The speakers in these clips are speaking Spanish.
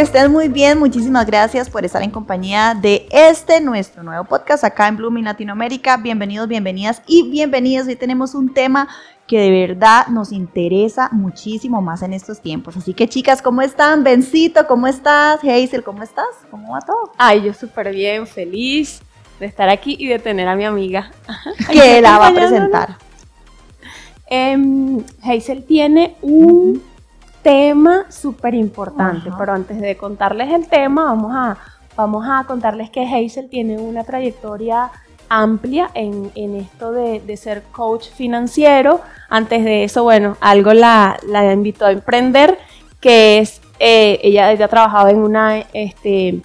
Que estén muy bien. Muchísimas gracias por estar en compañía de este nuestro nuevo podcast acá en Blooming Latinoamérica. Bienvenidos, bienvenidas y bienvenidas. Hoy tenemos un tema que de verdad nos interesa muchísimo más en estos tiempos. Así que chicas, ¿cómo están? Bencito, ¿cómo estás? Hazel, ¿cómo estás? ¿Cómo va todo? Ay, yo súper bien, feliz de estar aquí y de tener a mi amiga. Que la va a presentar. Em, Hazel tiene un tema súper importante, pero antes de contarles el tema, vamos a, vamos a contarles que Hazel tiene una trayectoria amplia en, en esto de, de ser coach financiero. Antes de eso, bueno, algo la, la invitó a emprender, que es, eh, ella, ella trabajaba en, una, este,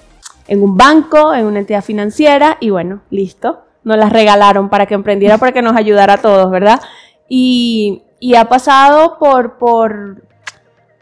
en un banco, en una entidad financiera, y bueno, listo, nos las regalaron para que emprendiera, para que nos ayudara a todos, ¿verdad? Y, y ha pasado por, por,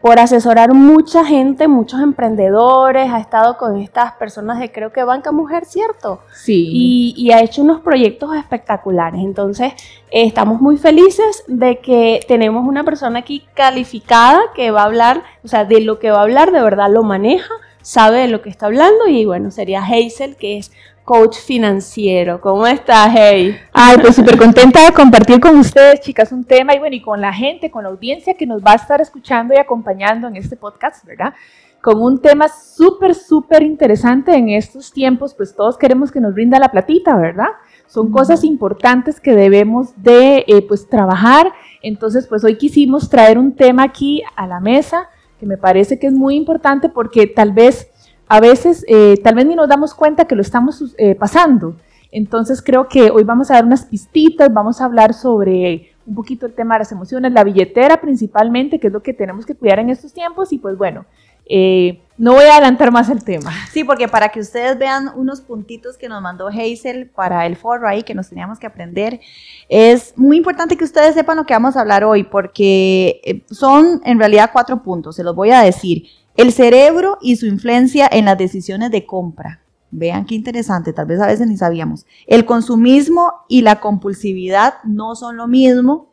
por asesorar mucha gente, muchos emprendedores, ha estado con estas personas de creo que Banca Mujer, ¿cierto? Sí. Y, y ha hecho unos proyectos espectaculares. Entonces, eh, estamos muy felices de que tenemos una persona aquí calificada que va a hablar, o sea, de lo que va a hablar, de verdad lo maneja, sabe de lo que está hablando y bueno, sería Hazel, que es coach financiero. ¿Cómo estás, Hey? Ay, pues súper contenta de compartir con ustedes, chicas, un tema y bueno, y con la gente, con la audiencia que nos va a estar escuchando y acompañando en este podcast, ¿verdad? Con un tema súper, súper interesante en estos tiempos, pues todos queremos que nos brinda la platita, ¿verdad? Son cosas importantes que debemos de, eh, pues, trabajar. Entonces, pues hoy quisimos traer un tema aquí a la mesa que me parece que es muy importante porque tal vez a veces, eh, tal vez ni nos damos cuenta que lo estamos eh, pasando. Entonces creo que hoy vamos a dar unas pistitas, vamos a hablar sobre un poquito el tema de las emociones, la billetera principalmente, que es lo que tenemos que cuidar en estos tiempos. Y pues bueno, eh, no voy a adelantar más el tema. Sí, porque para que ustedes vean unos puntitos que nos mandó Hazel para el foro ahí que nos teníamos que aprender, es muy importante que ustedes sepan lo que vamos a hablar hoy, porque eh, son en realidad cuatro puntos, se los voy a decir. El cerebro y su influencia en las decisiones de compra. Vean qué interesante, tal vez a veces ni sabíamos. El consumismo y la compulsividad no son lo mismo.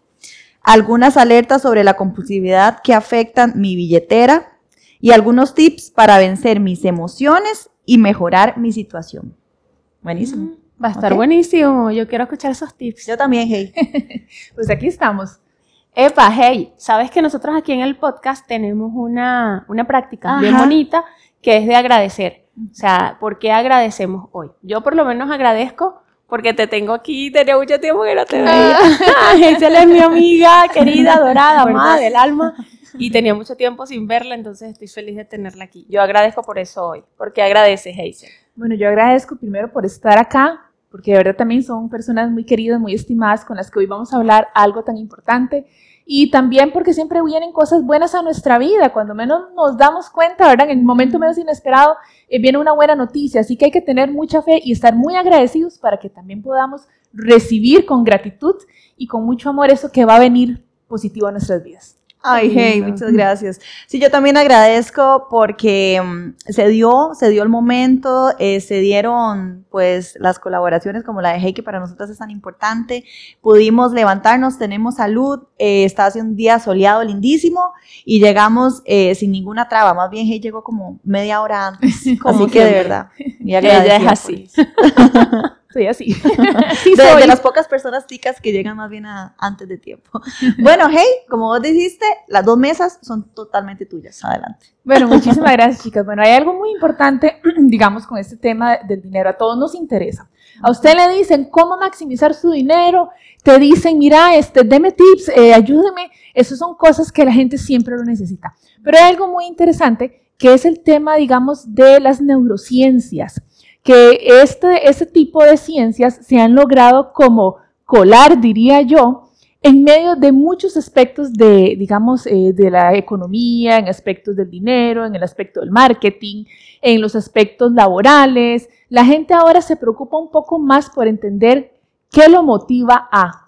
Algunas alertas sobre la compulsividad que afectan mi billetera y algunos tips para vencer mis emociones y mejorar mi situación. Buenísimo. Va a estar buenísimo. Yo quiero escuchar esos tips. Yo también, hey. Pues aquí estamos. Epa, hey, sabes que nosotros aquí en el podcast tenemos una, una práctica bien Ajá. bonita que es de agradecer. O sea, ¿por qué agradecemos hoy? Yo por lo menos agradezco porque te tengo aquí, tenía mucho tiempo que no te veía. Hazel es mi amiga, querida, adorada, amada del alma. y tenía mucho tiempo sin verla, entonces estoy feliz de tenerla aquí. Yo agradezco por eso hoy, porque agradeces, Hazel. Bueno, yo agradezco primero por estar acá, porque de verdad también son personas muy queridas, muy estimadas, con las que hoy vamos a hablar algo tan importante. Y también porque siempre vienen cosas buenas a nuestra vida, cuando menos nos damos cuenta, ¿verdad? En el momento menos inesperado eh, viene una buena noticia, así que hay que tener mucha fe y estar muy agradecidos para que también podamos recibir con gratitud y con mucho amor eso que va a venir positivo a nuestras vidas. Ay, hey, muchas gracias. Sí, yo también agradezco porque mm, se dio, se dio el momento, eh, se dieron pues las colaboraciones como la de Hey, que para nosotros es tan importante. Pudimos levantarnos, tenemos salud, eh, está haciendo un día soleado lindísimo y llegamos eh, sin ninguna traba. Más bien Hey llegó como media hora antes. así que de verdad. Y Ella es así. Soy así. de, las pocas personas ticas que llegan más bien antes de tiempo. bueno, hey, como vos dijiste, las dos mesas son totalmente tuyas. Adelante. Bueno, muchísimas gracias, chicas. Bueno, hay algo muy importante, digamos, con este tema del dinero. A todos nos interesa. A usted le dicen cómo maximizar su dinero, te dicen, mira, este, deme tips, eh, ayúdeme. Esas son cosas que la gente siempre lo necesita. Pero hay algo muy interesante que es el tema, digamos, de las neurociencias que este, este tipo de ciencias se han logrado como colar, diría yo, en medio de muchos aspectos de, digamos, eh, de la economía, en aspectos del dinero, en el aspecto del marketing, en los aspectos laborales. La gente ahora se preocupa un poco más por entender qué lo motiva a.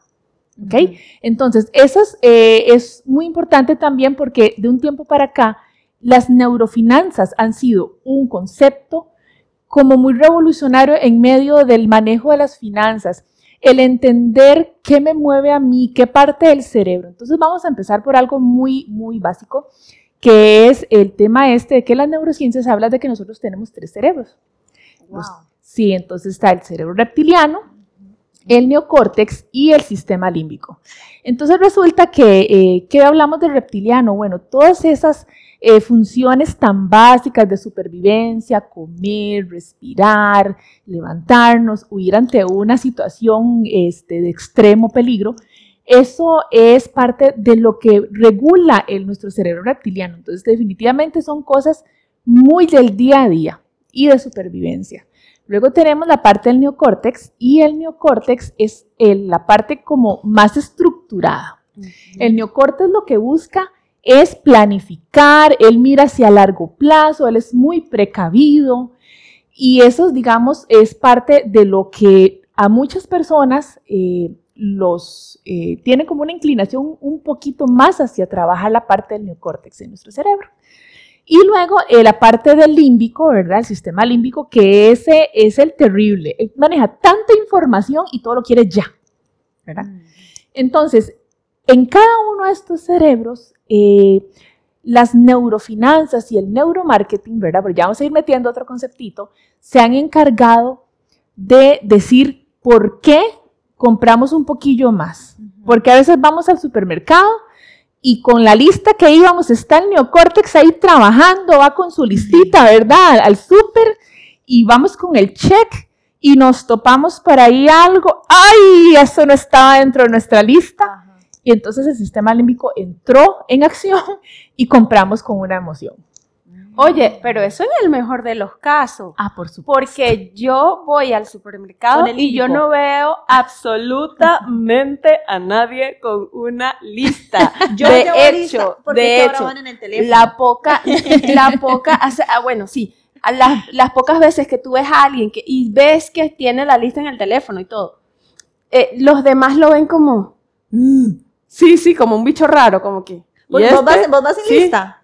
¿Ok? Entonces, eso es, eh, es muy importante también porque de un tiempo para acá, las neurofinanzas han sido un concepto, como muy revolucionario en medio del manejo de las finanzas, el entender qué me mueve a mí, qué parte del cerebro. Entonces vamos a empezar por algo muy, muy básico, que es el tema este de que las neurociencias hablan de que nosotros tenemos tres cerebros. sí, entonces está el cerebro reptiliano, el neocórtex y el sistema límbico. Entonces resulta que, eh, ¿qué hablamos del reptiliano? Bueno, todas esas eh, funciones tan básicas de supervivencia, comer, respirar, levantarnos, huir ante una situación este, de extremo peligro, eso es parte de lo que regula el, nuestro cerebro reptiliano. Entonces, definitivamente son cosas muy del día a día y de supervivencia. Luego tenemos la parte del neocórtex y el neocórtex es la parte como más estructurada. El neocórtex lo que busca es planificar, él mira hacia largo plazo, él es muy precavido y eso, digamos, es parte de lo que a muchas personas eh, los eh, tiene como una inclinación un poquito más hacia trabajar la parte del neocórtex en nuestro cerebro. Y luego eh, la parte del límbico, ¿verdad? El sistema límbico, que ese es el terrible. Él maneja tanta información y todo lo quiere ya, ¿verdad? Mm. Entonces, en cada uno de estos cerebros, eh, las neurofinanzas y el neuromarketing, ¿verdad? Pero ya vamos a ir metiendo otro conceptito, se han encargado de decir por qué compramos un poquillo más. Porque a veces vamos al supermercado y con la lista que íbamos está el neocórtex ahí trabajando, va con su listita, ¿verdad? Al súper y vamos con el check y nos topamos por ahí algo, ¡ay! Eso no estaba dentro de nuestra lista. Y entonces el sistema límbico entró en acción y compramos con una emoción. Oye, pero eso es el mejor de los casos. Ah, por supuesto. Porque yo voy al supermercado y yo no veo absolutamente a nadie con una lista. yo de hecho, de hecho, la poca, la poca, ah, bueno, sí, las, las, pocas veces que tú ves a alguien que, y ves que tiene la lista en el teléfono y todo, eh, los demás lo ven como, mm, Sí, sí, como un bicho raro, como que. ¿Vos, vas, ¿Vos, vas, sin lista?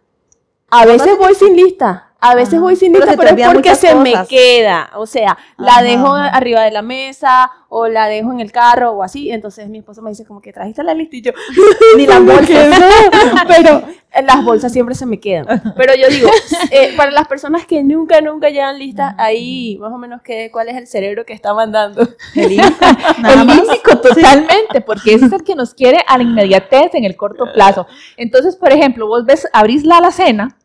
A veces voy sin lista. A veces voy sin lista, pero, es porque se me queda. O sea, la dejo arriba de la mesa o la dejo en el carro o así. Entonces mi esposo me dice como que trajiste la lista y yo, ni las bolsas. pero las bolsas siempre se me quedan. Pero yo digo, eh, para las personas que nunca, nunca llevan lista, ahí más o menos que, cuál es el cerebro que está mandando. El límbico, totalmente, porque ese es el que nos quiere a la inmediatez en el corto plazo. Entonces, por ejemplo, vos ves, abrís la alacena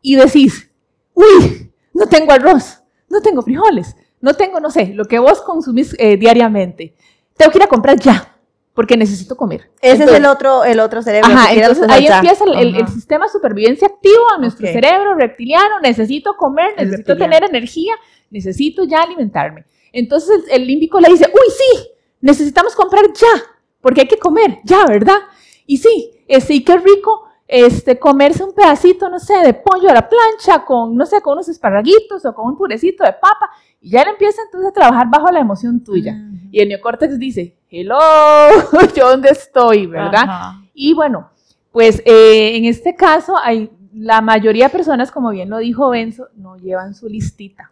y decís, uy, no tengo arroz, no tengo frijoles, no tengo, no sé, lo que vos consumís eh, diariamente. Tengo que ir a comprar ya. porque necesito comer. Ese es el otro, el otro cerebro. Ajá, entonces ahí ya. empieza el, el- sistema de supervivencia activo a nuestro cerebro reptiliano. Necesito comer, El necesito reptiliano. tener energía, necesito ya alimentarme. Entonces el, límbico le dice, uy, sí, necesitamos comprar ya, porque hay que comer ya, ¿verdad? Y sí, y qué rico este, comerse un pedacito, no sé, de pollo a la plancha, con, no sé, con unos esparraguitos o con un purecito de papa. Y ya él empieza entonces a trabajar bajo la emoción tuya. Y el neocórtex dice, hello, ¿yo dónde estoy, verdad? Y bueno, pues eh, en este caso hay la mayoría de personas, como bien lo dijo Benzo, no llevan su listita.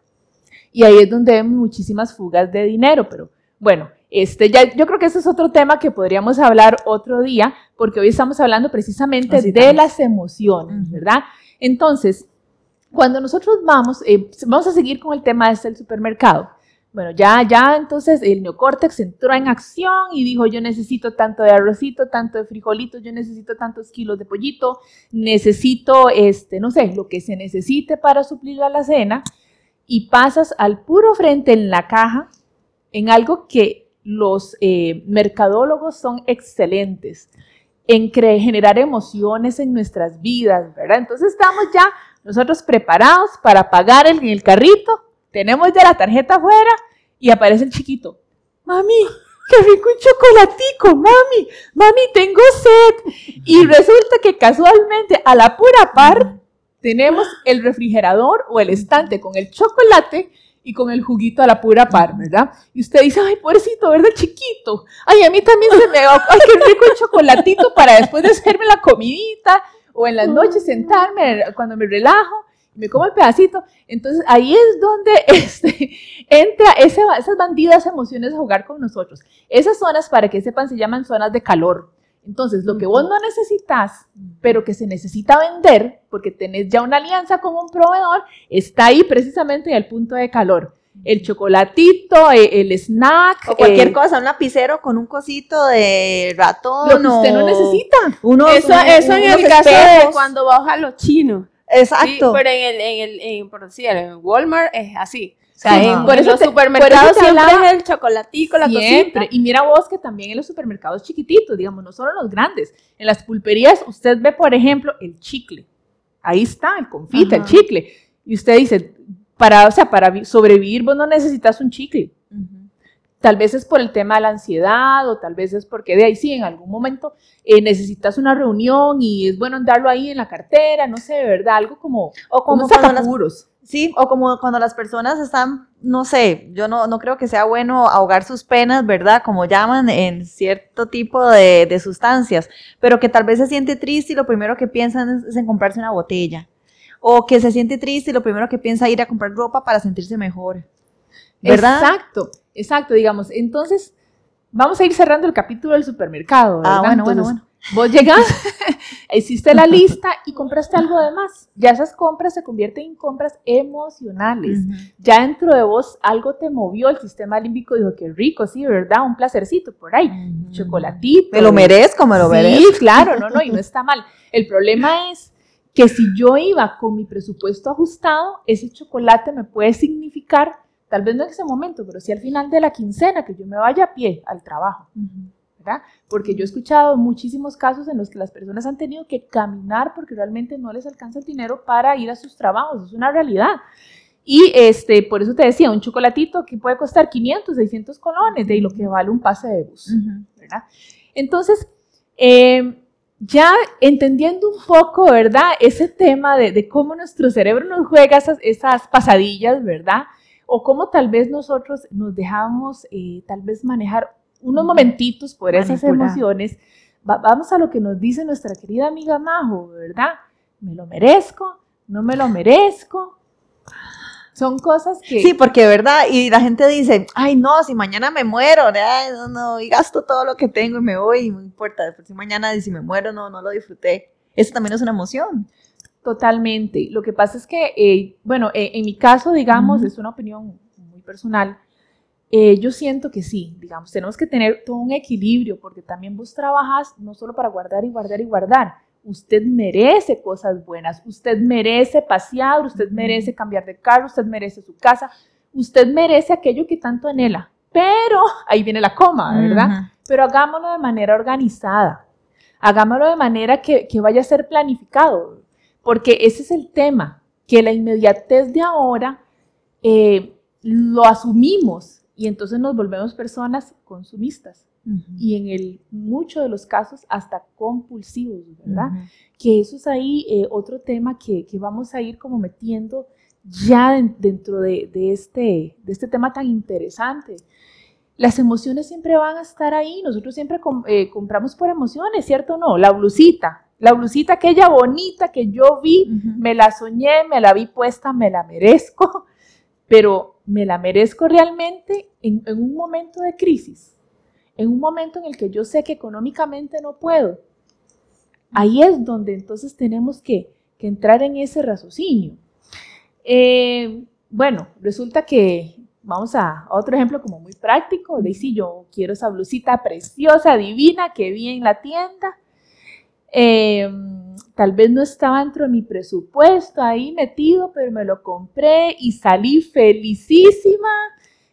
Y ahí es donde vemos muchísimas fugas de dinero, pero bueno, este ya yo creo que ese es otro tema que podríamos hablar otro día, porque hoy estamos hablando precisamente Así de las emociones. ¿verdad? Entonces, cuando nosotros vamos, eh, vamos a seguir con el tema este del supermercado. Bueno, ya, ya entonces el neocórtex entró en acción y dijo, yo necesito tanto de arrocito, tanto de frijolitos, yo necesito tantos kilos de pollito, necesito, este, no sé, lo que se necesite para suplir a la cena y pasas al puro frente en la caja en algo que los eh, mercadólogos son excelentes en generar emociones en nuestras vidas, ¿verdad? Entonces estamos ya nosotros preparados para pagar el, el carrito, tenemos ya la tarjeta afuera y aparece el chiquito. Mami, qué rico un chocolatico, mami, mami, tengo sed. Y resulta que casualmente a la pura par tenemos el refrigerador o el estante con el chocolate y con el juguito a la pura par, ¿verdad? Y usted dice, ay, pobrecito, ¿verdad? Chiquito. Ay, a mí también se me va, ay, qué rico el chocolatito para después de hacerme la comidita o en las noches sentarme cuando me relajo me como el pedacito. Entonces ahí es donde este, entra ese, esas bandidas emociones a jugar con nosotros. Esas zonas, para que sepan, se llaman zonas de calor. Entonces, lo que vos no necesitas, pero que se necesita vender, porque tenés ya una alianza con un proveedor, está ahí precisamente en el punto de calor. El chocolatito, eh, el snack, O cualquier eh, cosa, un lapicero con un cosito de ratón. lo que usted no necesita. unos- Eso, un- eso en unos el caso de cuando vas a los chinos. Exacto. Sí, pero en el, en el, en, por decir, en Walmart es así. En, por en eso los te- por supermercados te siempre hablaba- es el chocolatico, la Siempre. cosita. Y mira vos que también en los supermercados chiquititos, digamos, no solo los grandes. En las pulperías usted ve, por ejemplo, el chicle. Ahí está, el confite, el chicle. Y usted dice, para, o sea, para vi- sobrevivir vos no necesitas un chicle. Tal vez es por el tema de la ansiedad o tal vez es porque de ahí sí, en algún momento eh, necesitas una reunión y es bueno andarlo ahí en la cartera, no sé, de verdad, algo como, O como como un cuando las, sacapuros. Sí, o como cuando las personas están, no sé, yo no, no creo que sea bueno ahogar sus penas, ¿verdad? Como llaman en cierto tipo de, de sustancias, pero que tal vez se siente triste y lo primero que piensan es, es en comprarse una botella. O que se siente triste y lo primero que piensa es ir a comprar ropa para sentirse mejor. ¿Verdad? Exacto, exacto, digamos. Entonces, vamos a ir cerrando el capítulo del supermercado. ¿verdad? Ah, bueno, bueno, Entonces, Vos llegas, hiciste la lista y compraste algo de más. Ya esas compras se convierten en compras emocionales. Ya dentro de vos algo te movió, el sistema límbico dijo que rico, sí, ¿verdad? Un placercito por ahí. Chocolatito. Me lo merezco, me lo Sí, merezco. claro, no, no, y no está mal. El problema es que si yo iba con mi presupuesto ajustado, ese chocolate me puede significar, tal vez no en ese momento, pero sí al final de la quincena, que yo me vaya a pie al trabajo, ¿verdad? Porque yo he escuchado muchísimos casos en los que las personas han tenido que caminar porque realmente no les alcanza el dinero para ir a sus trabajos, es una realidad. Y este, por eso te decía, un chocolatito que puede costar 500, 600 colones, de lo que vale un pase de bus. ¿verdad? Entonces, eh, ya entendiendo un poco, ¿verdad? Ese tema de, de cómo nuestro cerebro nos juega esas, esas pasadillas, ¿verdad? O cómo tal vez nosotros nos dejamos eh, tal vez manejar unos momentitos por esas Manipular. emociones. Va- vamos a lo que nos dice nuestra querida amiga Majo, ¿verdad? ¿Me lo merezco? ¿No me lo merezco? Son cosas que... Sí, porque verdad, y la gente dice, ay no, si mañana me muero, ay, no, no, y gasto todo lo que tengo y me voy, y no importa, después si mañana y si me muero, no, no lo disfruté. Eso también es una emoción. Totalmente. Lo que pasa es que, eh, bueno, eh, en mi caso, digamos, Ujú. es una opinión muy personal. Eh, yo siento que sí, digamos, tenemos que tener todo un equilibrio porque también vos trabajas no solo para guardar y guardar y guardar. Usted merece cosas buenas, usted merece pasear, usted merece cambiar de carro, usted merece su casa, usted merece aquello que tanto anhela. Pero, ahí viene la coma, ¿verdad? Pero hagámoslo de manera organizada. Hagámoslo de manera que, que vaya a ser planificado, porque ese es el tema, que la inmediatez de ahora eh, lo asumimos y entonces nos volvemos personas consumistas. Y en el muchos de los casos hasta compulsivos, ¿verdad? Que eso es ahí eh, otro tema que, que, vamos a ir como metiendo ya dentro de, de, este, de este tema tan interesante. Las emociones siempre van a estar ahí, nosotros siempre eh, compramos por emociones, ¿cierto o no? La blusita, la blusita aquella bonita que yo vi, me la soñé, me la vi puesta, me la merezco, pero me la merezco realmente en, un momento de crisis, en un momento en el que yo sé que económicamente no puedo. Ahí es donde entonces tenemos que, entrar en ese raciocinio. Eh, bueno, resulta que vamos a otro ejemplo como muy práctico. De yo quiero esa blusita preciosa, divina que vi en la tienda. Em, tal vez no estaba dentro de mi presupuesto ahí metido, pero me lo compré y salí felicísima.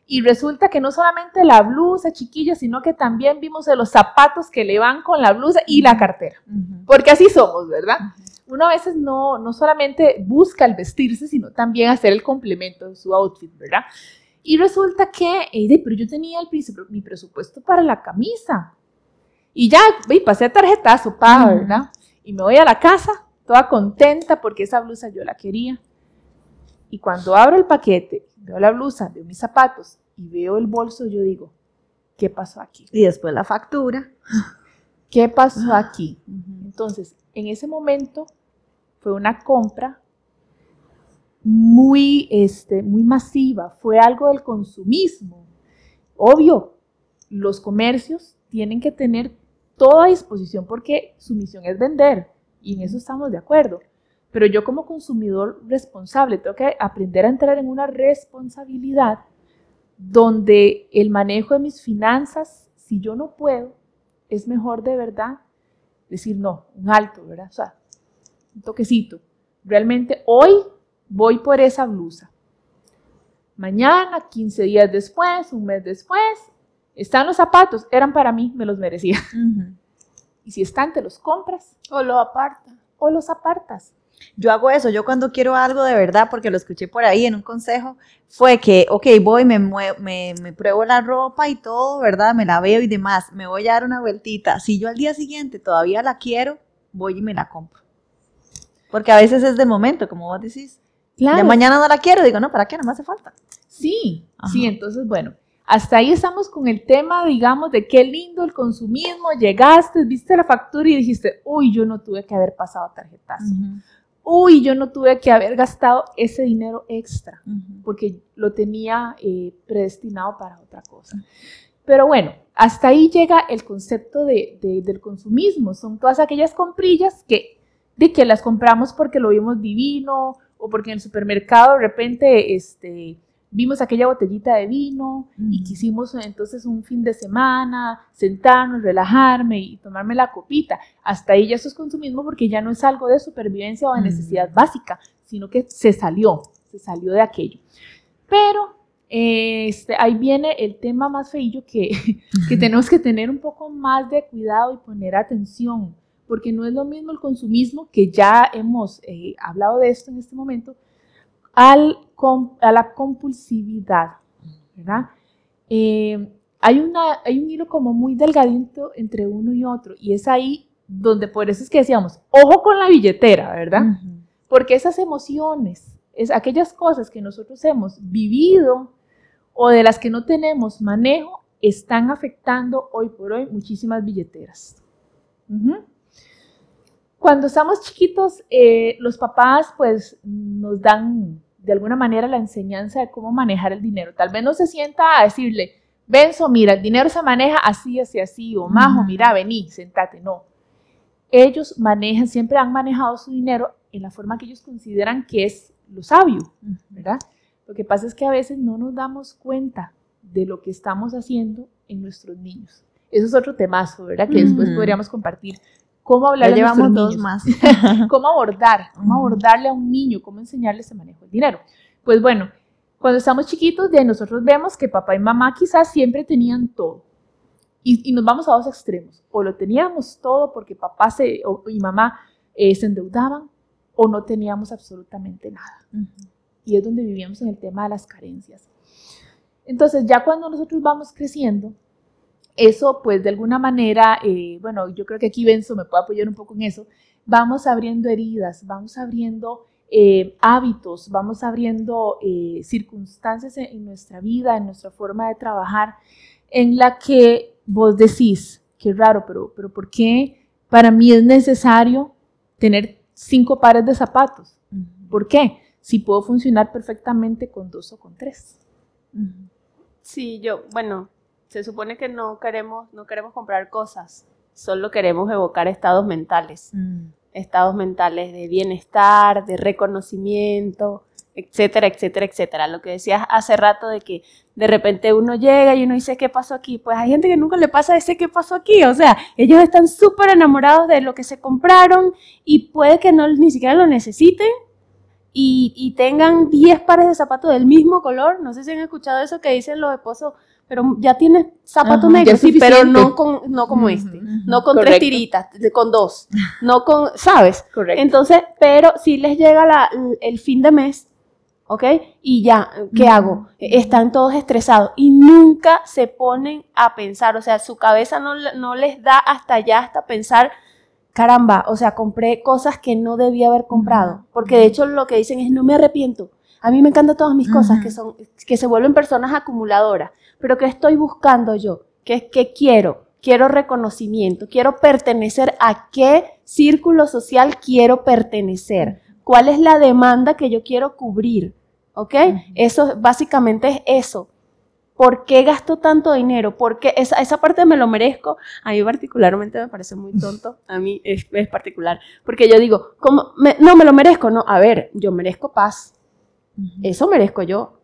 Y resulta que no solamente la blusa, chiquilla, sino que también vimos de los zapatos que le van con la blusa y la cartera. Porque así somos, ¿verdad? uno a veces no, no solamente busca el vestirse, sino también hacer el complemento de su outfit, ¿verdad? Y resulta que, eh, pero yo tenía el, mi presupuesto para la camisa. Y ya, ve, pasé a tarjetazo, pa, ¿verdad? Y me voy a la casa, toda contenta porque esa blusa yo la quería. Y cuando abro el paquete, veo la blusa, veo mis zapatos y veo el bolso, yo digo, ¿qué pasó aquí? Y después la factura. ¿Qué pasó aquí? Entonces, en ese momento fue una compra muy, este, muy masiva, fue algo del consumismo. Obvio, los comercios tienen que tener toda disposición porque su misión es vender y en eso estamos de acuerdo. Pero yo como consumidor responsable tengo que aprender a entrar en una responsabilidad donde el manejo de mis finanzas, si yo no puedo, es mejor de verdad decir no, un alto, ¿verdad? O sea, un toquecito. Realmente hoy voy por esa blusa. Mañana, 15 días después, un mes después, están los zapatos, eran para mí, me los merecía. Y si están, te los compras. O los apartas. O los apartas. Yo hago eso, yo cuando quiero algo de verdad, porque lo escuché por ahí en un consejo, fue que, ok, voy, me, me, me, pruebo la ropa y todo, ¿verdad? Me la veo y demás, me voy a dar una vueltita. Si yo al día siguiente todavía la quiero, voy y me la compro. Porque a veces es de momento, como vos decís. Claro. De mañana no la quiero, digo, no, ¿para qué? No me hace falta. Sí, sí, entonces, bueno, hasta ahí estamos con el tema, digamos, de qué lindo el consumismo. Llegaste, viste la factura y dijiste, uy, yo no tuve que haber pasado tarjetazo. Uy, yo no tuve que haber gastado ese dinero extra, porque lo tenía eh, predestinado para otra cosa. Pero bueno, hasta ahí llega el concepto de, del consumismo. Son todas aquellas comprillas que de que las compramos porque lo vimos divino o porque en el supermercado de repente este, vimos aquella botellita de vino y quisimos entonces un fin de semana sentarnos, relajarme y tomarme la copita. Hasta ahí ya eso es consumismo porque ya no es algo de supervivencia o de necesidad básica, sino que se salió, se salió de aquello. Pero este, ahí viene el tema más feillo que, que tenemos que tener un poco más de cuidado y poner atención porque no es lo mismo el consumismo, que ya hemos eh, hablado de esto en este momento, al, a la compulsividad, ¿verdad? Eh, hay, una, hay un hilo como muy delgadito entre uno y otro, y es ahí donde por eso es que decíamos, ojo con la billetera, ¿verdad? Porque esas emociones, es aquellas cosas que nosotros hemos vivido o de las que no tenemos manejo, están afectando hoy por hoy muchísimas billeteras. Cuando estamos chiquitos, eh, los papás pues nos dan de alguna manera la enseñanza de cómo manejar el dinero. Tal vez no se sienta a decirle, Benzo, mira, el dinero se maneja así, así, así, o Majo, mira, vení, sentate. No. Ellos manejan, siempre han manejado su dinero en la forma que ellos consideran que es lo sabio, ¿verdad? Lo que pasa es que a veces no nos damos cuenta de lo que estamos haciendo en nuestros niños. Eso es otro temazo, ¿verdad? Que después podríamos compartir cómo hablar a nuestros niños, más. cómo abordar, cómo abordarle a un niño, cómo enseñarle ese manejo del dinero. Pues bueno, cuando estamos chiquitos, de nosotros vemos que papá y mamá quizás siempre tenían todo. Y, y nos vamos a dos extremos. O lo teníamos todo porque papá se, o- y mamá eh, se endeudaban, o no teníamos absolutamente nada. Y es donde vivíamos en el tema de las carencias. Entonces, ya cuando nosotros vamos creciendo, eso pues de alguna manera, eh, bueno, yo creo que aquí Benzo me puede apoyar un poco en eso, vamos abriendo heridas, vamos abriendo eh, hábitos, vamos abriendo eh, circunstancias en, en nuestra vida, en nuestra forma de trabajar, en la que vos decís, qué raro, pero, pero ¿por qué para mí es necesario tener cinco pares de zapatos? ¿Por qué? Si puedo funcionar perfectamente con dos o con tres. Sí, yo, bueno, se supone que no queremos, no queremos comprar cosas, solo queremos evocar estados mentales, estados mentales de bienestar, de reconocimiento, etcétera, etcétera, etcétera. Lo que decías hace rato de que de repente uno llega y uno dice, ¿qué pasó aquí? Pues hay gente que nunca le pasa ese ¿qué pasó aquí? O sea, ellos están súper enamorados de lo que se compraron y puede que no ni siquiera lo necesiten y, y tengan 10 pares de zapatos del mismo color. No sé si han escuchado eso que dicen los esposos, pero ya tienes zapatos Ajá, es sí, pero no, con, no como este, no con tres tiritas, con dos, no con, ¿sabes? Correcto. Entonces, pero si les llega la- el fin de mes, ¿ok? Y ya, ¿qué hago? Están todos estresados y nunca se ponen a pensar, o sea, su cabeza no, no les da hasta allá, hasta pensar, caramba, o sea, compré cosas que no debía haber comprado, porque de hecho lo que dicen es, no me arrepiento. A mí me encantan todas mis cosas, que, son, que se vuelven personas acumuladoras, pero ¿qué estoy buscando yo? ¿Qué, qué quiero? Quiero reconocimiento, quiero pertenecer a qué círculo social quiero pertenecer, cuál es la demanda que yo quiero cubrir, ¿ok? Eso básicamente es eso. ¿Por qué gasto tanto dinero? Porque esa, esa parte me lo merezco. A mí particularmente me parece muy tonto. A mí es, es particular. Porque yo digo, ¿cómo? Me- no, me lo merezco. No, a ver, yo merezco paz. Eso merezco yo.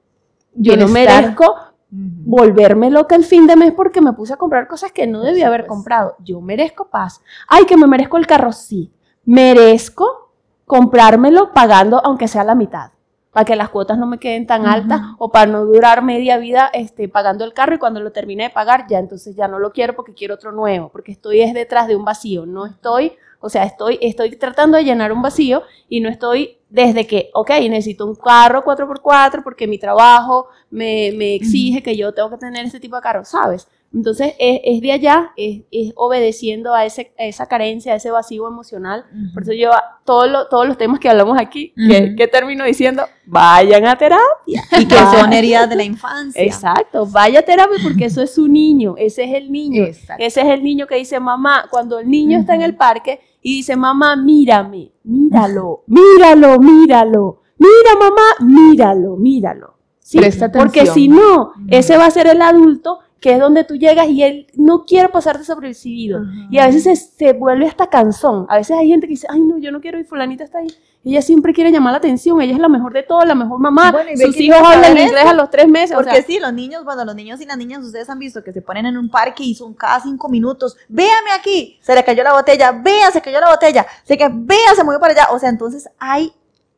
Yo no merezco volverme loca el fin de mes porque me puse a comprar cosas que no debía haber comprado. Yo merezco paz. Ay, que me merezco el carro, sí. Merezco comprármelo pagando aunque sea la mitad. Para que las cuotas no me queden tan altas o para no durar media vida este, pagando el carro y cuando lo termine de pagar ya entonces ya no lo quiero porque quiero otro nuevo, porque estoy es detrás de un vacío, no estoy, o sea, estoy, estoy tratando de llenar un vacío y no estoy desde que, ok, necesito un carro 4x4 porque mi trabajo me, me exige que yo tengo que tener ese tipo de carro, ¿sabes? Entonces es, es de allá, es, es obedeciendo a, ese, a esa carencia, a ese vacío emocional. Por eso yo todo lo- todos los temas que hablamos aquí, que, que termino diciendo, vayan a terapia. Y que son heridas de la infancia. Exacto, vaya a terapia porque eso es su niño, ese es el niño. Exacto. Ese es el niño que dice, mamá, cuando el niño está en el parque y dice, mamá, mírame, míralo, míralo, míralo, mira mamá, míralo, míralo. ¿Sí? Presta Porque si no, ese va a ser el adulto que es donde tú llegas y él no quiere pasar desapercibido. Y a veces se, se vuelve hasta cansón. A veces hay gente que dice, ay no, yo no quiero y fulanita está ahí. Ella siempre quiere llamar la atención, ella es la mejor de todo, la mejor mamá. Bueno, y Sus hijos hablan inglés a los tres meses. o Porque sea, sí, los niños, bueno, los niños y las niñas, ustedes han visto que se ponen en un parque y son cada cinco minutos, véame aquí, se le cayó la botella, vea, se cayó la botella, se que vea, se movió para allá. O sea, entonces hay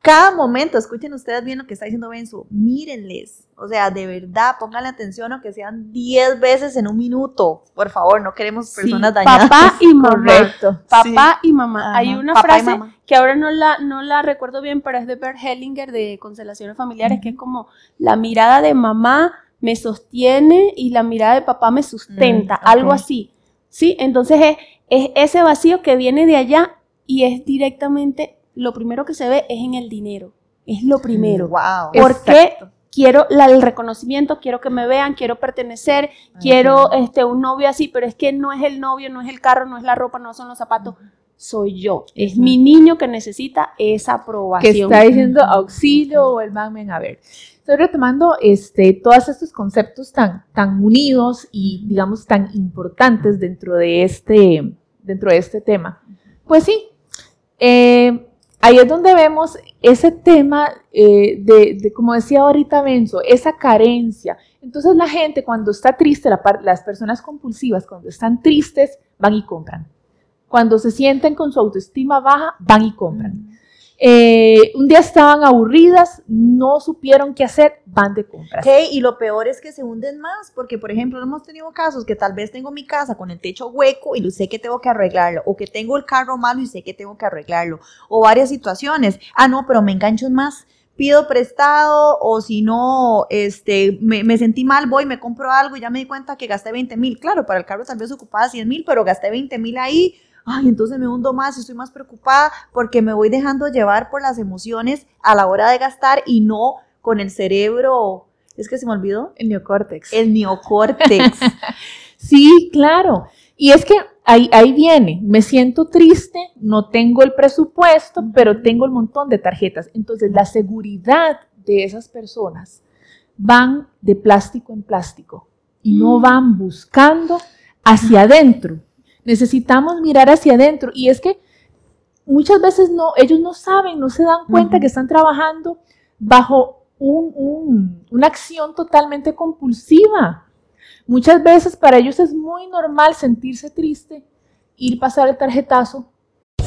cada momento, escuchen ustedes bien lo que está diciendo Benzo, mírenles. O sea, de verdad, pónganle atención, aunque sean 10 veces en un minuto. Por favor, no queremos Sí, personas dañadas. Papá y mamá. Correcto. Papá y mamá. Ajá, Hay una papá frase que ahora no la, no la recuerdo bien, pero es de Bert Hellinger de Constelaciones Familiares, que es como la mirada de mamá me sostiene y la mirada de papá me sustenta, Mm, algo así. ¿Sí? Entonces es, es ese vacío que viene de allá y es directamente, lo primero que se ve es en el dinero. Es lo primero. Wow. Porque Exacto. quiero la- el reconocimiento, quiero que me vean, quiero pertenecer, quiero este, un novio así, pero es que no es el novio, no es el carro, no es la ropa, no son los zapatos, soy yo. Es mi niño que necesita esa que aprobación. está diciendo auxilio o el magmen. A ver, estoy retomando este, todos estos conceptos tan, tan unidos y, digamos, tan importantes dentro de este, dentro de este tema. Pues sí, eh, ahí es donde vemos ese tema eh, de, como decía ahorita Benzo, esa carencia. Entonces la gente cuando está triste, las personas compulsivas cuando están tristes, van y compran. Cuando se sienten con su autoestima baja, van y compran. Eh, un día estaban aburridas, no supieron qué hacer, van de compras. Ok, y lo peor es que se hunden más, porque por ejemplo hemos tenido casos que tal vez tengo mi casa con el techo hueco y sé que tengo que arreglarlo, o que tengo el carro malo y sé que tengo que arreglarlo, o varias situaciones. Ah, no, pero me engancho más, pido prestado, o si no, este, me, me sentí mal, voy, me compro algo y ya me di cuenta que gasté 20 mil. Claro, para el carro tal vez ocupaba 100 mil, pero gasté 20 mil ahí ay, entonces me hundo más, estoy más preocupada porque me voy dejando llevar por las emociones a la hora de gastar y no con el cerebro, es que se me olvidó. El neocórtex. El neocórtex. sí, claro. Y es que ahí, ahí viene, me siento triste, no tengo el presupuesto, pero tengo el montón de tarjetas. Entonces la seguridad de esas personas van de plástico en plástico y no mm. van buscando hacia adentro Necesitamos mirar hacia adentro. Y es que muchas veces no, ellos no saben, no se dan cuenta que están trabajando bajo una acción totalmente compulsiva. Muchas veces para ellos es muy normal sentirse triste, ir pasar el tarjetazo.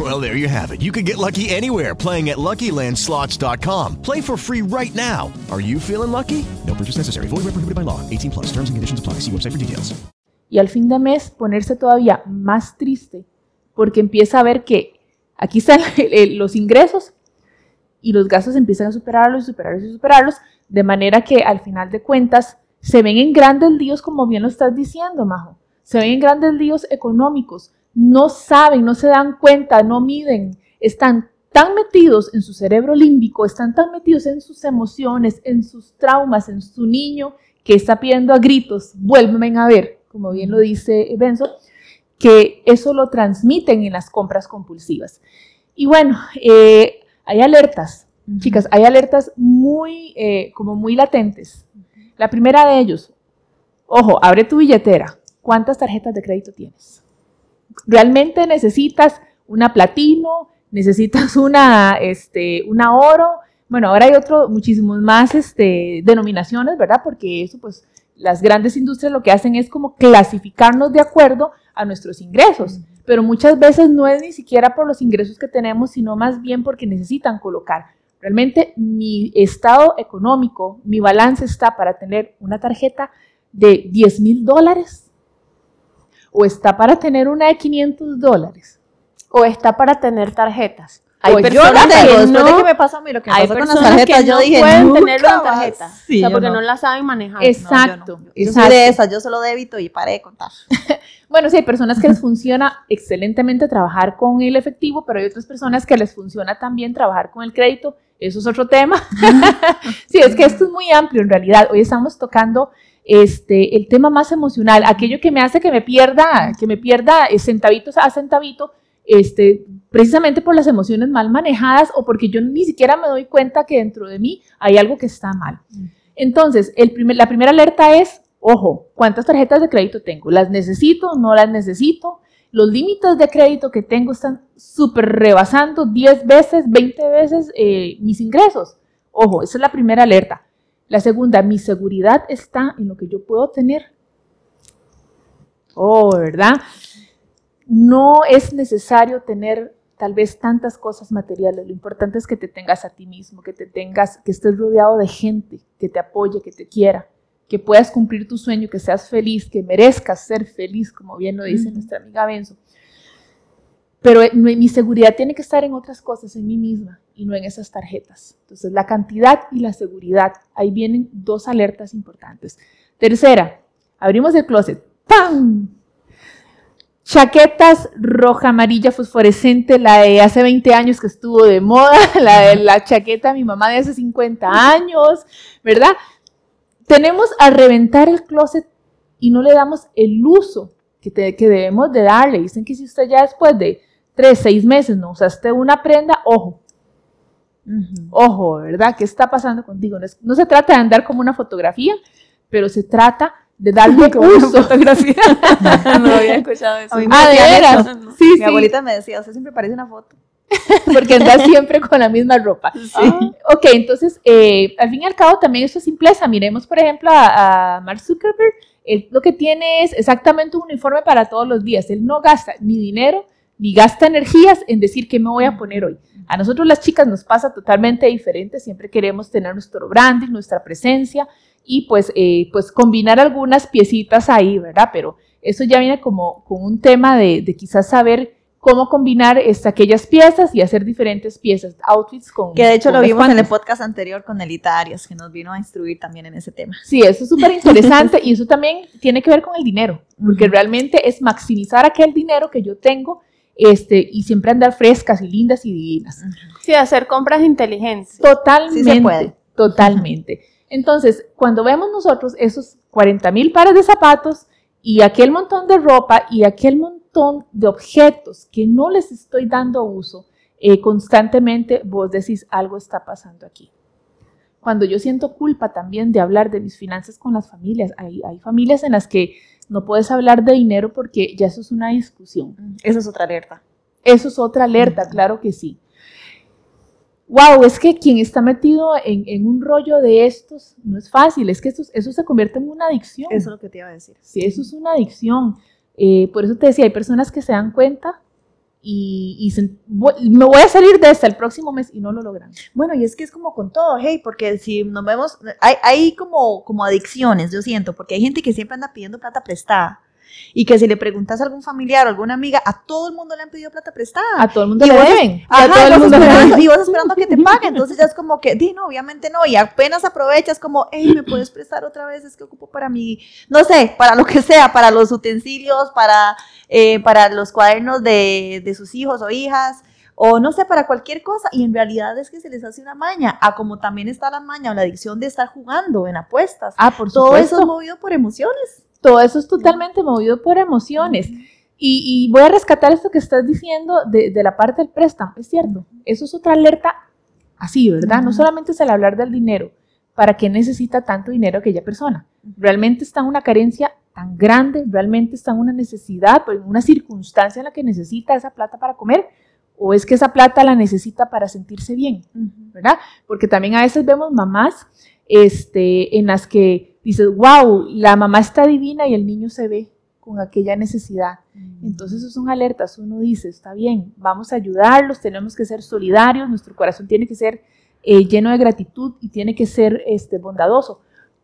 Well, there you have it. You can get lucky anywhere playing at LuckyLandSlots.com. Play for free right now. Are you feeling lucky? No purchase necessary. Void where prohibited by law. 18 plus. Terms and conditions apply. See website for details. Y al fin de mes ponerse todavía más triste porque empieza a ver que aquí están los ingresos y los gastos empiezan a superarlos y superarlos y superarlos, de manera que al final de cuentas se ven en grandes líos, como bien lo estás diciendo, Majo. Se ven en grandes líos económicos. No saben, no se dan cuenta, no miden. Están tan metidos en su cerebro límbico, están tan metidos en sus emociones, en sus traumas, en su niño que está pidiendo a gritos, vuélveme a ver, como bien lo dice Benzo, que eso lo transmiten en las compras compulsivas. Y bueno, eh, hay alertas, chicas, hay alertas muy, eh, como muy latentes. La primera de ellos, ojo, abre tu billetera. ¿Cuántas tarjetas de crédito tienes? ¿Realmente necesitas una platino? ¿Necesitas una, este, una oro? Bueno, ahora hay otro, muchísimos más este, denominaciones, ¿verdad? Porque eso, pues, las grandes industrias lo que hacen es como clasificarnos de acuerdo a nuestros ingresos pero muchas veces no es ni siquiera por los ingresos que tenemos, sino más bien porque necesitan colocar. Realmente mi estado económico, mi balance está para tener una tarjeta de 10 mil dólares o está para tener una de 500 dólares o está para tener tarjetas. Hay pues personas yo tengo, después de que me pasa a mí lo que pasa con las tarjetas, yo dije, pueden tener una tarjeta, o sea, porque no. la saben manejar. Exacto. No, yo, soy de esas, yo solo débito y paré de contar. bueno, sí, hay personas que les funciona excelentemente trabajar con el efectivo, pero hay otras personas que les funciona también trabajar con el crédito. Eso es otro tema. sí, es que esto es muy amplio en realidad. Hoy estamos tocando este, el tema más emocional, aquello que me hace que me pierda, que me pierda centavitos a centavito, este, precisamente por las emociones mal manejadas o porque yo ni siquiera me doy cuenta que dentro de mí hay algo que está mal. Entonces, el primer, la primera alerta es, ojo, ¿cuántas tarjetas de crédito tengo? ¿Las necesito? ¿No las necesito? Los límites de crédito que tengo están súper rebasando 10 veces, 20 veces eh, mis ingresos. Ojo, esa es la primera alerta. La segunda, mi seguridad está en lo que yo puedo tener. Oh, ¿verdad? No es necesario tener tal vez tantas cosas materiales. Lo importante es que te tengas a ti mismo, que te tengas, que estés rodeado de gente que te apoye, que te quiera, que puedas cumplir tu sueño, que seas feliz, que merezcas ser feliz, como bien lo dice nuestra amiga Benzo. Pero eh, mi seguridad tiene que estar en otras cosas, en mí misma y no en esas tarjetas. Entonces, la cantidad y la seguridad, ahí vienen dos alertas importantes. Tercera, abrimos el closet. ¡Pam! Chaquetas roja, amarilla, fosforescente, la de hace 20 años que estuvo de moda, la de la chaqueta de mi mamá de hace 50 años, ¿verdad? Tenemos a reventar el closet y no le damos el uso que, que debemos de darle. Dicen que si usted ya después de 3, 6 meses no usaste una prenda, ojo, ojo, ¿verdad? ¿Qué está pasando contigo? No, no se trata de andar como una fotografía, pero se trata de darle Como una uso. fotografía. no había escuchado eso. A mí me Ah, ¿de veras? eso. Sí, Mi sí. abuelita me decía, usted siempre parece una foto. porque anda siempre con la misma ropa. Ah, Ok, entonces, eh, al fin y al cabo también eso es simpleza. Miremos, por ejemplo, a, a Mark Zuckerberg. Él lo que tiene es exactamente un uniforme para todos los días. Él no gasta ni dinero ni gasta energías en decir qué me voy a poner hoy. A nosotros las chicas nos pasa totalmente diferente. Siempre queremos tener nuestro branding, nuestra presencia y pues, eh, pues combinar algunas piecitas ahí, ¿verdad? Pero eso ya viene como con un tema de, de quizás saber cómo combinar este, aquellas piezas y hacer diferentes piezas, outfits con... Que de hecho lo vimos en el podcast anterior con Elita Arias, que nos vino a instruir también en ese tema. Sí, eso es súper interesante y eso también tiene que ver con el dinero, porque realmente es maximizar aquel dinero que yo tengo este, y siempre andar frescas y lindas y divinas. Sí, hacer compras inteligentes. Totalmente. Sí se puede. Totalmente. Entonces, cuando vemos nosotros esos 40 mil pares de zapatos y aquel montón de ropa y aquel montón de objetos que no les estoy dando uso, eh, constantemente vos decís algo está pasando aquí. Cuando yo siento culpa también de hablar de mis finanzas con las familias, hay, hay familias en las que no puedes hablar de dinero porque ya eso es una discusión. Esa es otra alerta. Eso es otra alerta, claro que sí. Wow, es que quien está metido en, en un rollo de estos no es fácil, es que eso, eso se convierte en una adicción. Eso es lo que te iba a decir. Sí, eso es una adicción. Eh, por eso te decía, hay personas que se dan cuenta y, y me voy a salir de esta el próximo mes y no lo logran. Bueno, y es que es como con todo, hey, porque si nos vemos, hay, hay como, como adicciones, yo siento, porque hay gente que siempre anda pidiendo plata prestada. Y que si le preguntas a algún familiar o alguna amiga, a todo el mundo le han pedido plata prestada. A todo el mundo Y le deben. Ajá, a todo el mundo esperando, y vas esperando que te paguen. Entonces ya es como que, di, no, obviamente no. Y apenas aprovechas como, hey, ¿me puedes prestar otra vez? Es que ocupo para mi, no sé, para lo que sea, para los utensilios, para, eh, para los cuadernos de, de sus hijos o hijas. O no sé, para cualquier cosa. Y en realidad es que se les hace una maña. A como también está la maña o la adicción de estar jugando en apuestas. Ah, por Todo supuesto. eso es movido por emociones. Todo eso es totalmente movido por emociones. Y, y voy a rescatar esto que estás diciendo de, de la parte del préstamo. Es cierto, eso es otra alerta así, ¿verdad? No solamente es el hablar del dinero. ¿Para qué necesita tanto dinero aquella persona? ¿Realmente está en una carencia tan grande? ¿Realmente está en una necesidad, en una circunstancia en la que necesita esa plata para comer? ¿O es que esa plata la necesita para sentirse bien? ¿verdad? Porque también a veces vemos mamás este, en las que dices, wow, la mamá está divina y el niño se ve con aquella necesidad. Entonces eso son alertas, uno dice, está bien, vamos a ayudarlos, tenemos que ser solidarios, nuestro corazón tiene que ser eh, lleno de gratitud y tiene que ser este, bondadoso,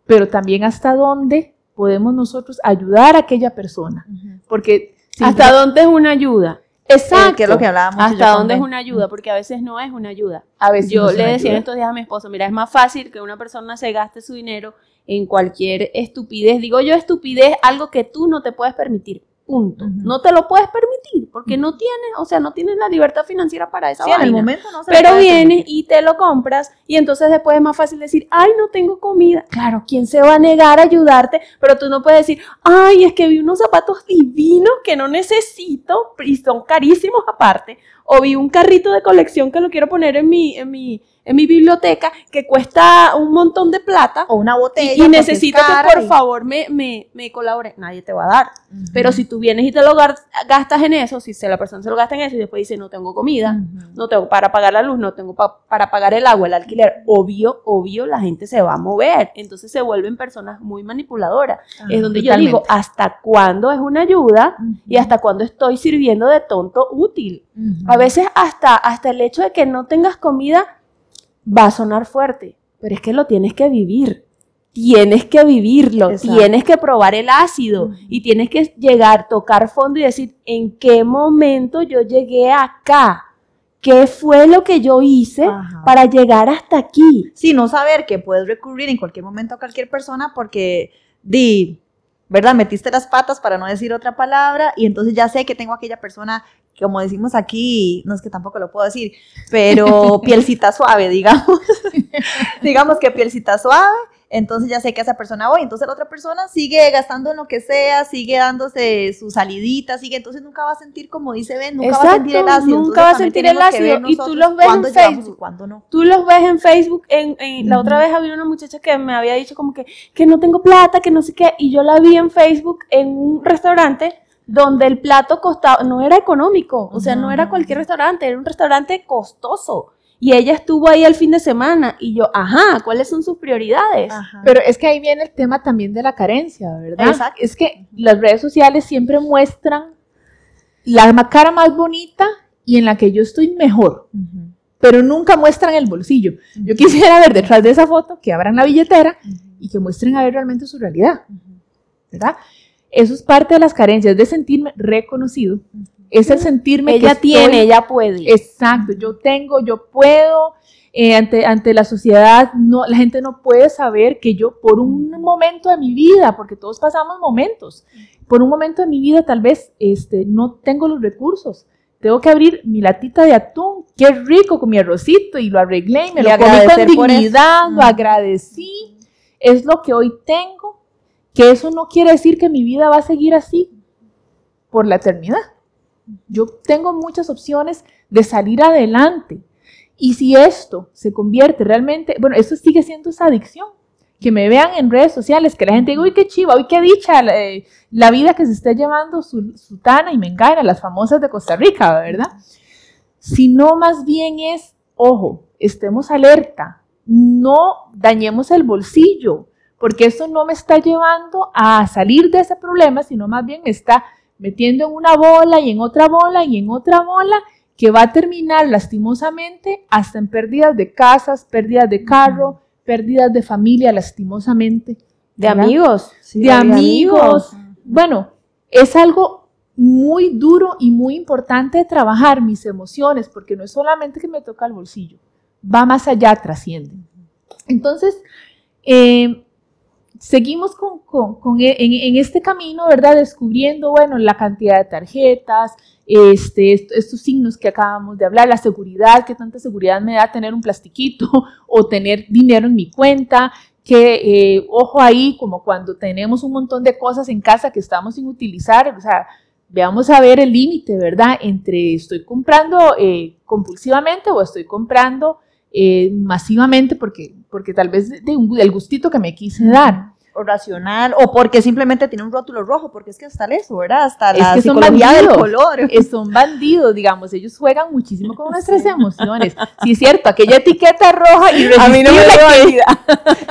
pero también hasta dónde podemos nosotros ayudar a aquella persona. Porque si- ¿Hasta dónde es una ayuda? Exacto. Que es lo que hablábamos. yo ¿Hasta dónde es una ayuda? Porque a veces no es una ayuda. A veces Yo no le decía en estos días a mi esposo, mira, es más fácil que una persona se gaste su dinero en cualquier estupidez. Digo yo estupidez, algo que tú no te puedes permitir. Punto. No te lo puedes permitir porque no tienes, o sea, no tienes la libertad financiera para esa Sí, en el momento no se Pero vienes y te lo compras y entonces después es más fácil decir, ay, no tengo comida. Claro, ¿quién se va a negar a ayudarte? Pero tú no puedes decir, ay, es que vi unos zapatos divinos que no necesito y son carísimos aparte. O vi un carrito de colección que lo quiero poner en mi, en mi, en mi biblioteca que cuesta un montón de plata. O una botella. Y, necesito que por y- favor me, me, me colabore. Nadie te va a dar. Pero si tú vienes y te lo gastas en eso, si se- la persona se lo gasta en eso y después dice, no tengo comida, no tengo para pagar la luz, no tengo pa- para pagar el agua, el alquiler, obvio, obvio, la gente se va a mover. Entonces se vuelven personas muy manipuladoras. es donde yo digo, ¿hasta cuándo es una ayuda y hasta cuándo estoy sirviendo de tonto útil? A veces hasta, hasta el hecho de que no tengas comida va a sonar fuerte, pero es que lo tienes que vivir. Tienes que vivirlo, Exacto. tienes que probar el ácido y tienes que llegar, tocar fondo y decir, ¿en qué momento yo llegué acá? ¿Qué fue lo que yo hice Ajá. para llegar hasta aquí? Sí, no saber que puedes recurrir en cualquier momento a cualquier persona porque, di, ¿verdad? Metiste las patas para no decir otra palabra y entonces ya sé que tengo aquella persona como decimos aquí, no es que tampoco lo puedo decir, pero pielcita suave, digamos. digamos que pielcita suave, entonces ya sé que esa persona voy, entonces la otra persona sigue gastando en lo que sea, sigue dándose sus saliditas, sigue, entonces nunca va a sentir como dice Ben, nunca va a sentir el ácido. Nunca va a sentir el ácido y tú los ves en Facebook. Y no. Tú los ves en Facebook, en, la otra vez había una muchacha que me había dicho como que, que no tengo plata, que no sé qué, y yo la vi en Facebook en un restaurante donde el plato costaba, no era económico, o sea, no era cualquier restaurante, era un restaurante costoso. Y ella estuvo ahí el fin de semana y yo, ajá, ¿cuáles son sus prioridades? Pero es que ahí viene el tema también de la carencia, ¿verdad? Exacto. Es que las redes sociales siempre muestran la cara más bonita y en la que yo estoy mejor, pero nunca muestran el bolsillo. Yo quisiera ver detrás de esa foto que abran la billetera y que muestren a ver realmente su realidad, ¿verdad? Eso es parte de las carencias, de sentirme reconocido, es el sentirme ella tiene, ella puede. Exacto, yo tengo, yo puedo. Eh, ante, ante la sociedad, no, la gente no puede saber que yo por un momento de mi vida, porque todos pasamos momentos, por un momento de mi vida tal vez este, no tengo los recursos. Tengo que abrir mi latita de atún, qué rico con mi arrocito y lo arreglé y me lo comí con dignidad, lo agradecí. Es lo que hoy tengo, que eso no quiere decir que mi vida va a seguir así por la eternidad. Yo tengo muchas opciones de salir adelante. Y si esto se convierte realmente, bueno, eso sigue siendo esa adicción. Que me vean en redes sociales, que la gente diga, uy, qué chiva, uy, qué dicha eh, la vida que se está llevando Sutana y Mengana, las famosas de Costa Rica, ¿verdad? Sino más bien es, ojo, estemos alerta, no dañemos el bolsillo, porque eso no me está llevando a salir de ese problema, sino más bien me está metiendo en una bola y en otra bola y en otra bola que va a terminar lastimosamente hasta en pérdidas de casas, pérdidas de carro, pérdidas de familia, lastimosamente. De amigos. de, amigos. Bueno, es algo muy duro y muy importante de trabajar mis emociones, porque no es solamente que me toca el bolsillo, va más allá, trasciende. Entonces, eh, seguimos con, e, en, este camino, ¿verdad? Descubriendo, bueno, la cantidad de tarjetas, este, estos signos que acabamos de hablar, la seguridad, qué tanta seguridad me da tener un plastiquito o tener dinero en mi cuenta, que, eh, ojo ahí, como cuando tenemos un montón de cosas en casa que estamos sin utilizar, o sea, veamos a ver el límite, ¿verdad? Entre estoy comprando eh, compulsivamente o estoy comprando eh, masivamente porque, porque tal vez de un, del gustito que me quise dar racional, o porque simplemente tiene un rótulo rojo, porque es que hasta eso, ¿verdad? Hasta la que psicología del color. son bandidos, digamos, ellos juegan muchísimo con nuestras emociones. Sí, es cierto, aquella etiqueta roja y A mí no me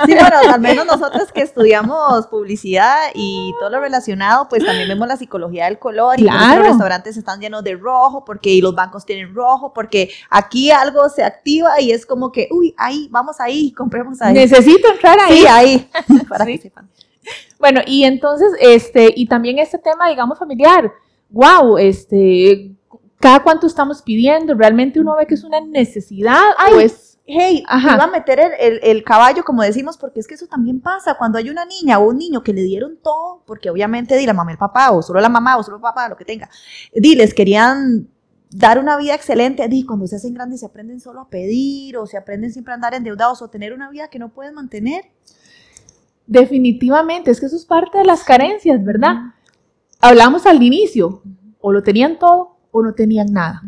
Sí, bueno, al menos nosotros que estudiamos publicidad y todo lo relacionado, pues también vemos la psicología del color, y los restaurantes están llenos de rojo, porque los bancos tienen rojo, porque aquí algo se activa y es como que, uy, ahí, vamos ahí, compremos ahí. Necesito entrar ahí. Sí, ahí, para que bueno, y entonces, este, y también este tema, digamos, familiar. Wow, este, cada cuánto estamos pidiendo, realmente uno ve que es una necesidad, pues. Hey, iba a meter el, el, caballo, como decimos, porque es que eso también pasa. Cuando hay una niña o un niño que le dieron todo, porque obviamente di la mamá y el papá, o solo la mamá, o solo el papá, lo que tenga, di, les querían dar una vida excelente, di, cuando se hacen grandes se aprenden solo a pedir, o se aprenden siempre a andar endeudados, o tener una vida que no pueden mantener. Definitivamente, es que eso es parte de las carencias, ¿verdad? Hablamos al inicio, o lo tenían todo o no tenían nada.